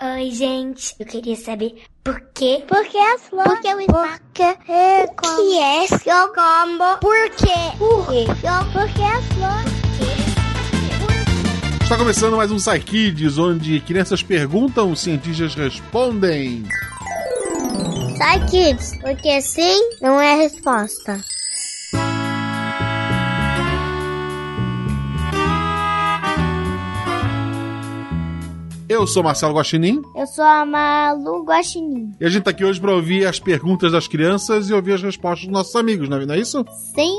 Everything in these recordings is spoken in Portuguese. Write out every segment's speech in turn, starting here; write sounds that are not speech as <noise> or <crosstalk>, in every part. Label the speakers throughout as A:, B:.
A: Oi, gente. Eu queria saber por quê?
B: Por que as flores?
A: Por que o espaço?
B: Por que é
A: O que é seu combo? Por quê?
B: Por quê? Por que as flores?
C: Está começando mais um Psy Kids, onde crianças perguntam, os cientistas respondem.
B: Sai, kids, porque sim não é resposta.
C: Eu sou Marcelo Guaxinim
B: Eu sou a Malu Guaxinim.
C: e a gente tá aqui hoje para ouvir as perguntas das crianças e ouvir as respostas dos nossos amigos, não é não é isso?
B: Sim.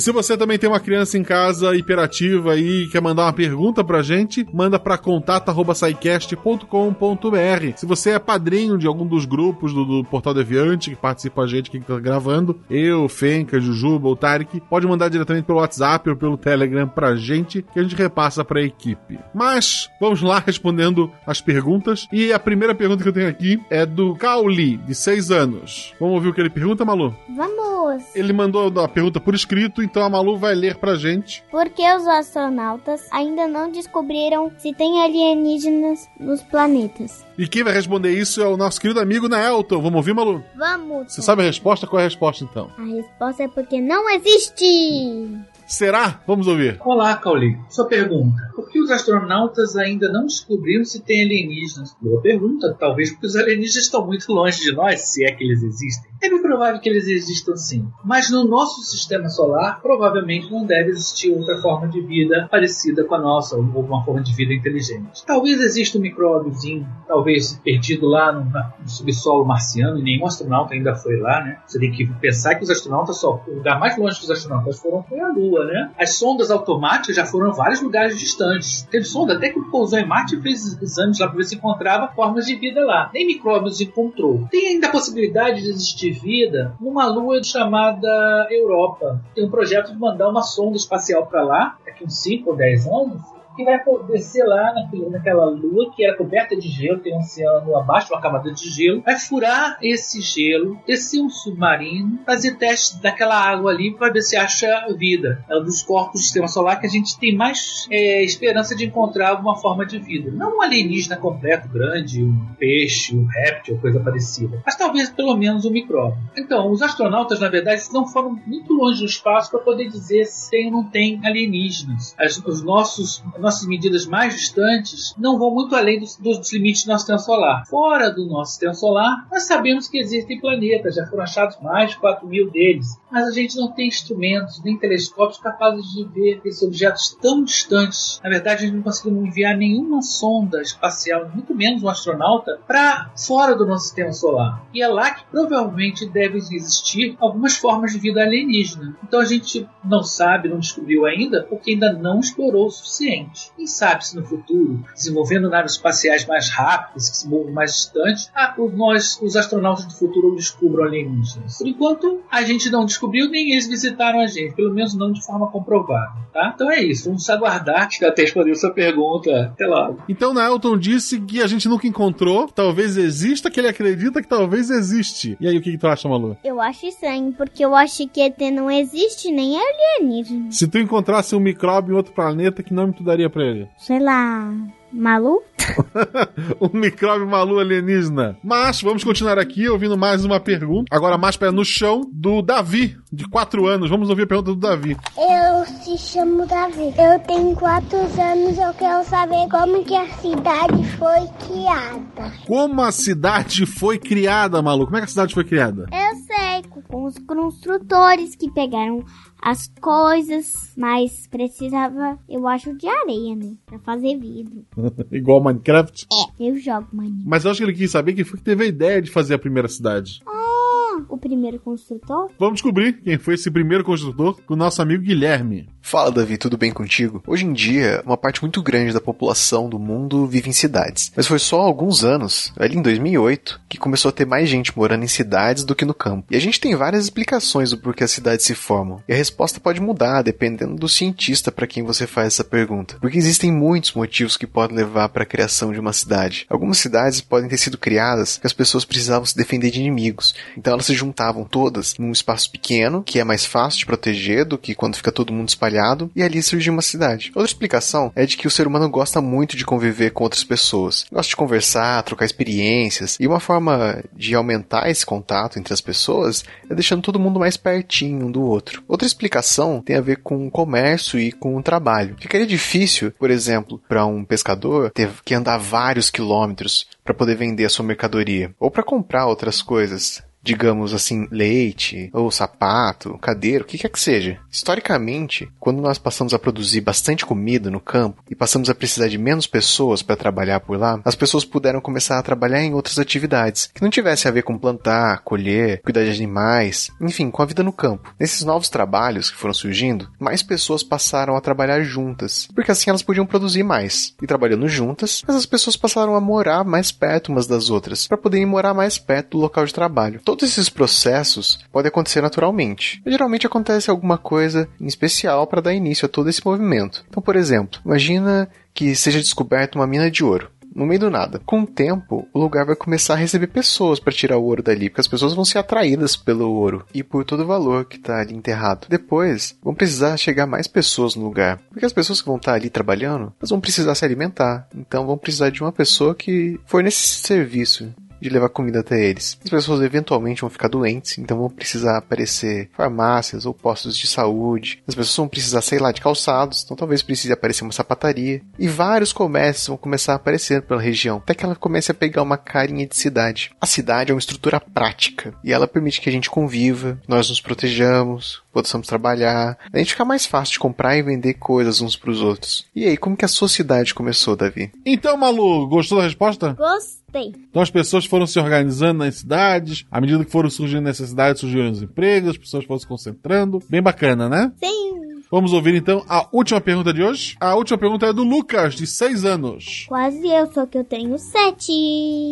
C: Se você também tem uma criança em casa hiperativa e quer mandar uma pergunta pra gente, manda pra contato@saicast.com.br. Se você é padrinho de algum dos grupos do, do Portal Deviante que participa a gente que tá gravando, eu, Fenca, Jujuba ou Tarek, pode mandar diretamente pelo WhatsApp ou pelo Telegram pra gente que a gente repassa pra equipe. Mas vamos lá respondendo as perguntas. E a primeira pergunta que eu tenho aqui é do Cauli, de 6 anos. Vamos ouvir o que ele pergunta, Malu?
B: Vamos.
C: Ele mandou a pergunta por escrito, então a Malu vai ler pra gente.
B: Por que os astronautas ainda não descobriram se tem alienígenas nos planetas?
C: E quem vai responder isso é o nosso querido amigo Naelton. Vamos ouvir, Malu?
B: Vamos.
C: Você sabe a resposta? Qual é a resposta, então?
B: A resposta é porque não existe.
C: Será? Vamos ouvir.
D: Olá, Cauli. Sua pergunta. Por que os astronautas ainda não descobriram se tem alienígenas? Boa pergunta. Talvez porque os alienígenas estão muito longe de nós, se é que eles existem. É bem provável que eles existam sim. Mas no nosso sistema solar, provavelmente não deve existir outra forma de vida parecida com a nossa, ou uma forma de vida inteligente. Talvez exista um micróbiozinho, talvez perdido lá no, no subsolo marciano, e nenhum astronauta ainda foi lá, né? Você tem que pensar que os astronautas só. O lugar mais longe que os astronautas foram foi a Lua, né? As sondas automáticas já foram a vários lugares distantes. Teve sonda até que pousou em Marte e fez exames lá para ver se encontrava formas de vida lá. Nem micróbios encontrou. Tem ainda a possibilidade de existir vida numa lua chamada Europa. Tem um projeto de mandar uma sonda espacial para lá, daqui uns 5 ou 10 anos, que vai descer lá naquele- naquela lua que era coberta de gelo, tem um oceano abaixo, uma camada de gelo, vai furar esse gelo, descer um submarino, fazer testes daquela água ali para ver se acha vida. É um dos corpos do sistema solar que a gente tem mais é, esperança de encontrar alguma forma de vida. Não um alienígena completo, grande, um peixe, um réptil, coisa parecida, mas talvez pelo menos um micróbio. Então, os astronautas, na verdade, não foram muito longe do espaço para poder dizer se tem ou não tem alienígenas. As, os nossos, nossas medidas mais distantes não vão muito além dos, dos limites do nosso sistema solar. Fora do nosso sistema solar, nós sabemos que existem planetas, já foram achados mais de 4 mil deles, mas a gente não tem instrumentos nem telescópios capazes de ver esses objetos tão distantes. Na verdade, a gente não conseguiu enviar nenhuma sonda espacial, muito menos um astronauta, para fora do nosso sistema solar. E é lá que provavelmente devem existir algumas formas de vida alienígena. Então a gente não sabe, não descobriu ainda, porque ainda não explorou o suficiente. Quem sabe se no futuro, desenvolvendo naves espaciais mais rápidas, que se movam mais distantes, ah, os- nós, os astronautas do futuro, descubram alienígenas. Por enquanto, a gente não descobriu, nem eles visitaram a gente, pelo menos não de forma comprovada. Tá? Então é isso, vamos aguardar. Acho que até respondeu sua pergunta. Até logo.
C: Então Naelton disse que a gente nunca encontrou, talvez exista, que ele acredita que talvez existe. E aí, o que, que tu acha, Malu?
B: Eu acho estranho, porque eu acho que ET não existe nem alienígena.
C: Se tu encontrasse um micróbio em outro planeta, que nome tu daria pra ele?
B: Sei lá. Malu? <laughs>
C: um micróbio malu alienígena. Mas vamos continuar aqui ouvindo mais uma pergunta. Agora mais pé no chão do Davi, de 4 anos. Vamos ouvir a pergunta do Davi.
E: Eu se chamo Davi. Eu tenho quatro anos. Eu quero saber como que a cidade foi criada.
C: Como a cidade foi criada, Malu? Como é que a cidade foi criada?
B: Eu sei, com os construtores que pegaram as coisas, mas precisava, eu acho, de areia, né? Pra fazer vidro. <laughs>
C: Igual Minecraft.
B: É, eu jogo, maninho.
C: Mas eu acho que ele quis saber quem foi que teve a ideia de fazer a primeira cidade.
B: Ah, o primeiro construtor?
C: Vamos descobrir quem foi esse primeiro construtor com o nosso amigo Guilherme.
F: Fala, Davi, tudo bem contigo? Hoje em dia, uma parte muito grande da população do mundo vive em cidades. Mas foi só há alguns anos, ali em 2008, que começou a ter mais gente morando em cidades do que no campo. E a gente tem várias explicações do porquê as cidades se formam. E a resposta pode mudar dependendo do cientista para quem você faz essa pergunta. Porque existem muitos motivos que podem levar para a criação de uma cidade. Algumas cidades podem ter sido criadas porque as pessoas precisavam se defender de inimigos. Então elas se juntavam todas num espaço pequeno, que é mais fácil de proteger do que quando fica todo mundo espalhado, e ali surgiu uma cidade. Outra explicação é de que o ser humano gosta muito de conviver com outras pessoas. Gosta de conversar, trocar experiências, e uma forma de aumentar esse contato entre as pessoas é deixando todo mundo mais pertinho um do outro. Outra explicação tem a ver com o comércio e com o trabalho. Ficaria difícil, por exemplo, para um pescador ter que andar vários quilômetros para poder vender a sua mercadoria ou para comprar outras coisas digamos assim, leite, ou sapato, cadeira, o que quer que seja. Historicamente, quando nós passamos a produzir bastante comida no campo e passamos a precisar de menos pessoas para trabalhar por lá, as pessoas puderam começar a trabalhar em outras atividades que não tivessem a ver com plantar, colher, cuidar de animais, enfim, com a vida no campo. Nesses novos trabalhos que foram surgindo, mais pessoas passaram a trabalhar juntas, porque assim elas podiam produzir mais. E trabalhando juntas, essas pessoas passaram a morar mais perto umas das outras, para poderem morar mais perto do local de trabalho. Todos esses processos podem acontecer naturalmente. Geralmente acontece alguma coisa em especial para dar início a todo esse movimento. Então, por exemplo, imagina que seja descoberta uma mina de ouro no meio do nada. Com o tempo, o lugar vai começar a receber pessoas para tirar o ouro dali, porque as pessoas vão ser atraídas pelo ouro e por todo o valor que está ali enterrado. Depois, vão precisar chegar mais pessoas no lugar, porque as pessoas que vão estar tá ali trabalhando, elas vão precisar se alimentar. Então, vão precisar de uma pessoa que forneça esse serviço de levar comida até eles. As pessoas eventualmente vão ficar doentes, então vão precisar aparecer farmácias ou postos de saúde. As pessoas vão precisar, sei lá, de calçados, então talvez precise aparecer uma sapataria. E vários comércios vão começar a aparecer pela região, até que ela comece a pegar uma carinha de cidade. A cidade é uma estrutura prática e ela permite que a gente conviva, nós nos protejamos, possamos trabalhar, a gente fica mais fácil de comprar e vender coisas uns para os outros. E aí, como que a sociedade começou, Davi?
C: Então, Malu, gostou da resposta?
B: Gostei.
C: Então as pessoas foram se organizando nas cidades, à medida que foram surgindo necessidades, surgiram os empregos, as pessoas foram se concentrando. Bem bacana, né?
B: Sim.
C: Vamos ouvir então a última pergunta de hoje. A última pergunta é do Lucas, de 6 anos.
B: Quase eu, só que eu tenho sete.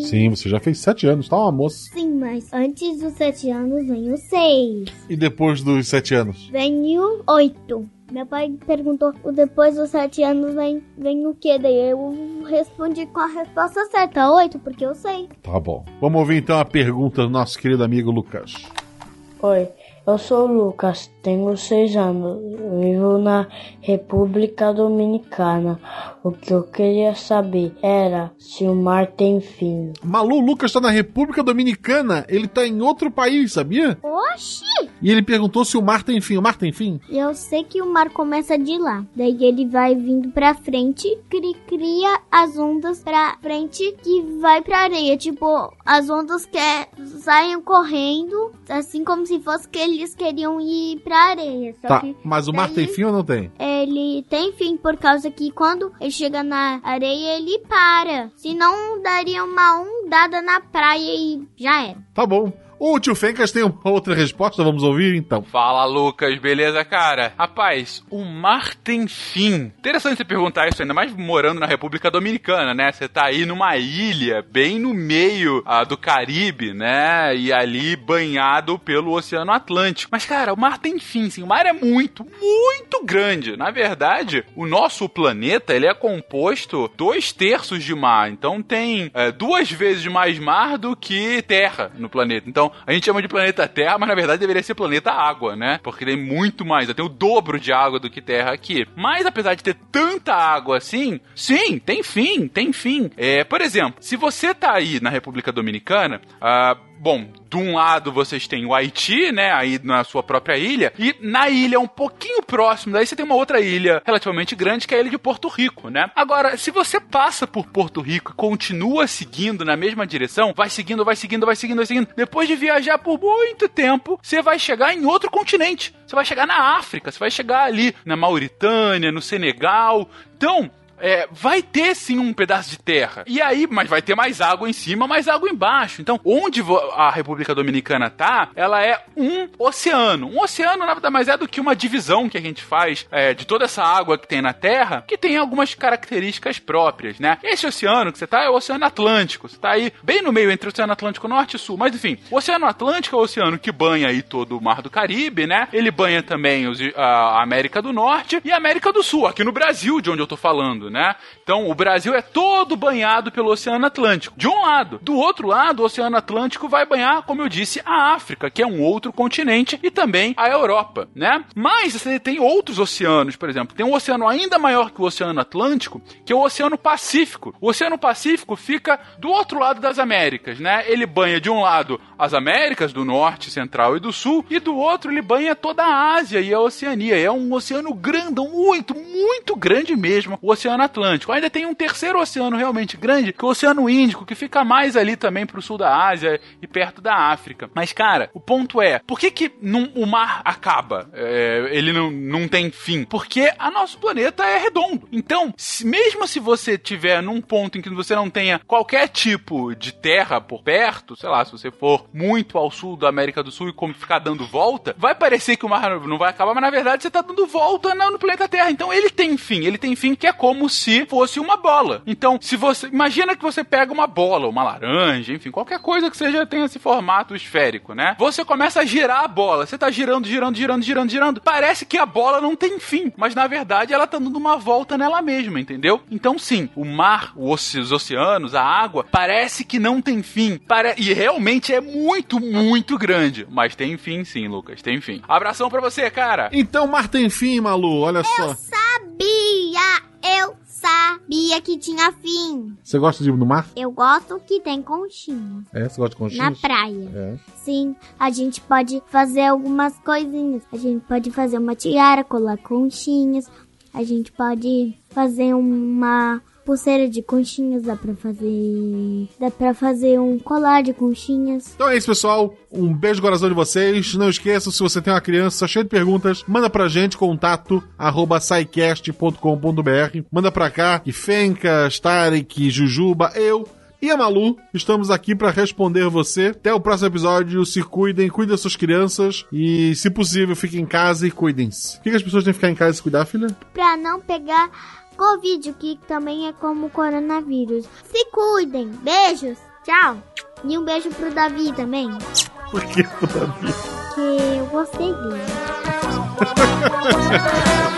C: Sim, você já fez 7 anos, tá uma moça.
B: Sim, mas antes dos sete anos vem o seis.
C: E depois dos 7 anos?
B: Vem o oito. Meu pai perguntou, "O depois dos sete anos vem, vem o quê? Daí eu respondi com a resposta certa, oito, porque eu sei.
C: Tá bom. Vamos ouvir então a pergunta do nosso querido amigo Lucas.
G: Oi, eu sou o Lucas, tenho seis anos, vivo na República Dominicana. O que eu queria saber era se o mar tem fim.
C: Malu, o Lucas tá na República Dominicana, ele tá em outro país, sabia?
B: Oxi!
C: E ele perguntou se o mar tem fim. O mar tem fim?
B: Eu sei que o mar começa de lá. Daí ele vai vindo pra frente, cri cria as ondas pra frente que vai pra areia. Tipo, as ondas que saem correndo, assim como se fosse que eles queriam ir pra areia.
C: Tá, mas o mar tem fim ou não tem?
B: Ele tem fim por causa que quando ele chega na areia, ele para. Senão daria uma ondada na praia e já era.
C: Tá bom. O tio Fencas tem uma outra resposta, vamos ouvir então.
H: Fala, Lucas, beleza, cara? Rapaz, o mar tem fim. Interessante você perguntar isso, ainda mais morando na República Dominicana, né? Você tá aí numa ilha, bem no meio ah, do Caribe, né? E ali banhado pelo Oceano Atlântico. Mas, cara, o mar tem fim, sim. O mar é muito, muito grande. Na verdade, o nosso planeta, ele é composto dois terços de mar. Então tem é, duas vezes mais mar do que terra no planeta. Então, a gente chama de planeta Terra, mas na verdade deveria ser planeta Água, né? Porque tem muito mais, tem o dobro de água do que Terra aqui. Mas apesar de ter tanta água assim, sim, tem fim, tem fim. É, por exemplo, se você tá aí na República Dominicana, ah, Bom, de um lado vocês têm o Haiti, né, aí na sua própria ilha, e na ilha um pouquinho próximo, daí você tem uma outra ilha relativamente grande, que é a ilha de Porto Rico, né? Agora, se você passa por Porto Rico e continua seguindo na mesma direção, vai seguindo, vai seguindo, vai seguindo, vai seguindo, depois de viajar por muito tempo, você vai chegar em outro continente. Você vai chegar na África, você vai chegar ali na Mauritânia, no Senegal. Então, é, vai ter sim um pedaço de terra. E aí, mas vai ter mais água em cima, mais água embaixo. Então, onde a República Dominicana tá, ela é um oceano. Um oceano nada mais é do que uma divisão que a gente faz é, de toda essa água que tem na Terra, que tem algumas características próprias, né? Esse oceano que você tá é o Oceano Atlântico. Você tá aí bem no meio entre o Oceano Atlântico Norte e Sul. Mas enfim, o Oceano Atlântico é o oceano que banha aí todo o Mar do Caribe, né? Ele banha também os, a América do Norte e a América do Sul, aqui no Brasil, de onde eu tô falando né? Então, o Brasil é todo banhado pelo Oceano Atlântico. De um lado. Do outro lado, o Oceano Atlântico vai banhar, como eu disse, a África, que é um outro continente, e também a Europa, né? Mas você tem outros oceanos, por exemplo. Tem um oceano ainda maior que o Oceano Atlântico, que é o Oceano Pacífico. O Oceano Pacífico fica do outro lado das Américas, né? Ele banha de um lado as Américas do Norte, Central e do Sul, e do outro ele banha toda a Ásia e a Oceania. É um oceano grande, muito, muito grande mesmo, o Oceano Atlântico. Ainda tem um terceiro oceano realmente grande, que é o Oceano Índico, que fica mais ali também pro sul da Ásia e perto da África. Mas, cara, o ponto é, por que que o mar acaba? É, ele não, não tem fim? Porque a nosso planeta é redondo. Então, se, mesmo se você tiver num ponto em que você não tenha qualquer tipo de terra por perto, sei lá, se você for muito ao sul da América do Sul e como ficar dando volta, vai parecer que o mar não vai acabar, mas na verdade você tá dando volta no planeta Terra. Então ele tem fim, ele tem fim que é como se fosse uma bola. Então, se você. Imagina que você pega uma bola, uma laranja, enfim, qualquer coisa que seja tenha esse formato esférico, né? Você começa a girar a bola. Você tá girando, girando, girando, girando, girando. Parece que a bola não tem fim, mas na verdade ela tá dando uma volta nela mesma, entendeu? Então, sim, o mar, os oceanos, a água, parece que não tem fim. Pare... E realmente é muito, muito grande. Mas tem fim, sim, Lucas, tem fim. Abração pra você, cara.
C: Então, mar tem fim, Malu, olha só.
B: Eu sabia! Eu sabia que tinha fim.
C: Você gosta de ir no mar?
B: Eu gosto que tem conchinha.
C: É, você gosta de
B: Na
C: conchinhas?
B: praia.
C: É.
B: Sim, a gente pode fazer algumas coisinhas. A gente pode fazer uma tiara, colar conchinhas. A gente pode fazer uma pulseira de conchinhas, dá pra fazer. Dá pra fazer um colar de conchinhas.
C: Então é isso, pessoal. Um beijo no coração de vocês. Não esqueça, se você tem uma criança cheia de perguntas, manda pra gente, contato arroba saicast.com.br. Manda pra cá, que Fencas, Tarek, Jujuba, eu e a Malu estamos aqui pra responder você. Até o próximo episódio. Se cuidem, cuidem das suas crianças e, se possível, fiquem em casa e cuidem-se. Por que que as pessoas têm que ficar em casa e se cuidar, filha?
B: Pra não pegar Covid, que também é como coronavírus. Se cuidem. Beijos. Tchau. E um beijo pro Davi também.
C: Por que, Davi?
B: Que eu gostei dele. <laughs>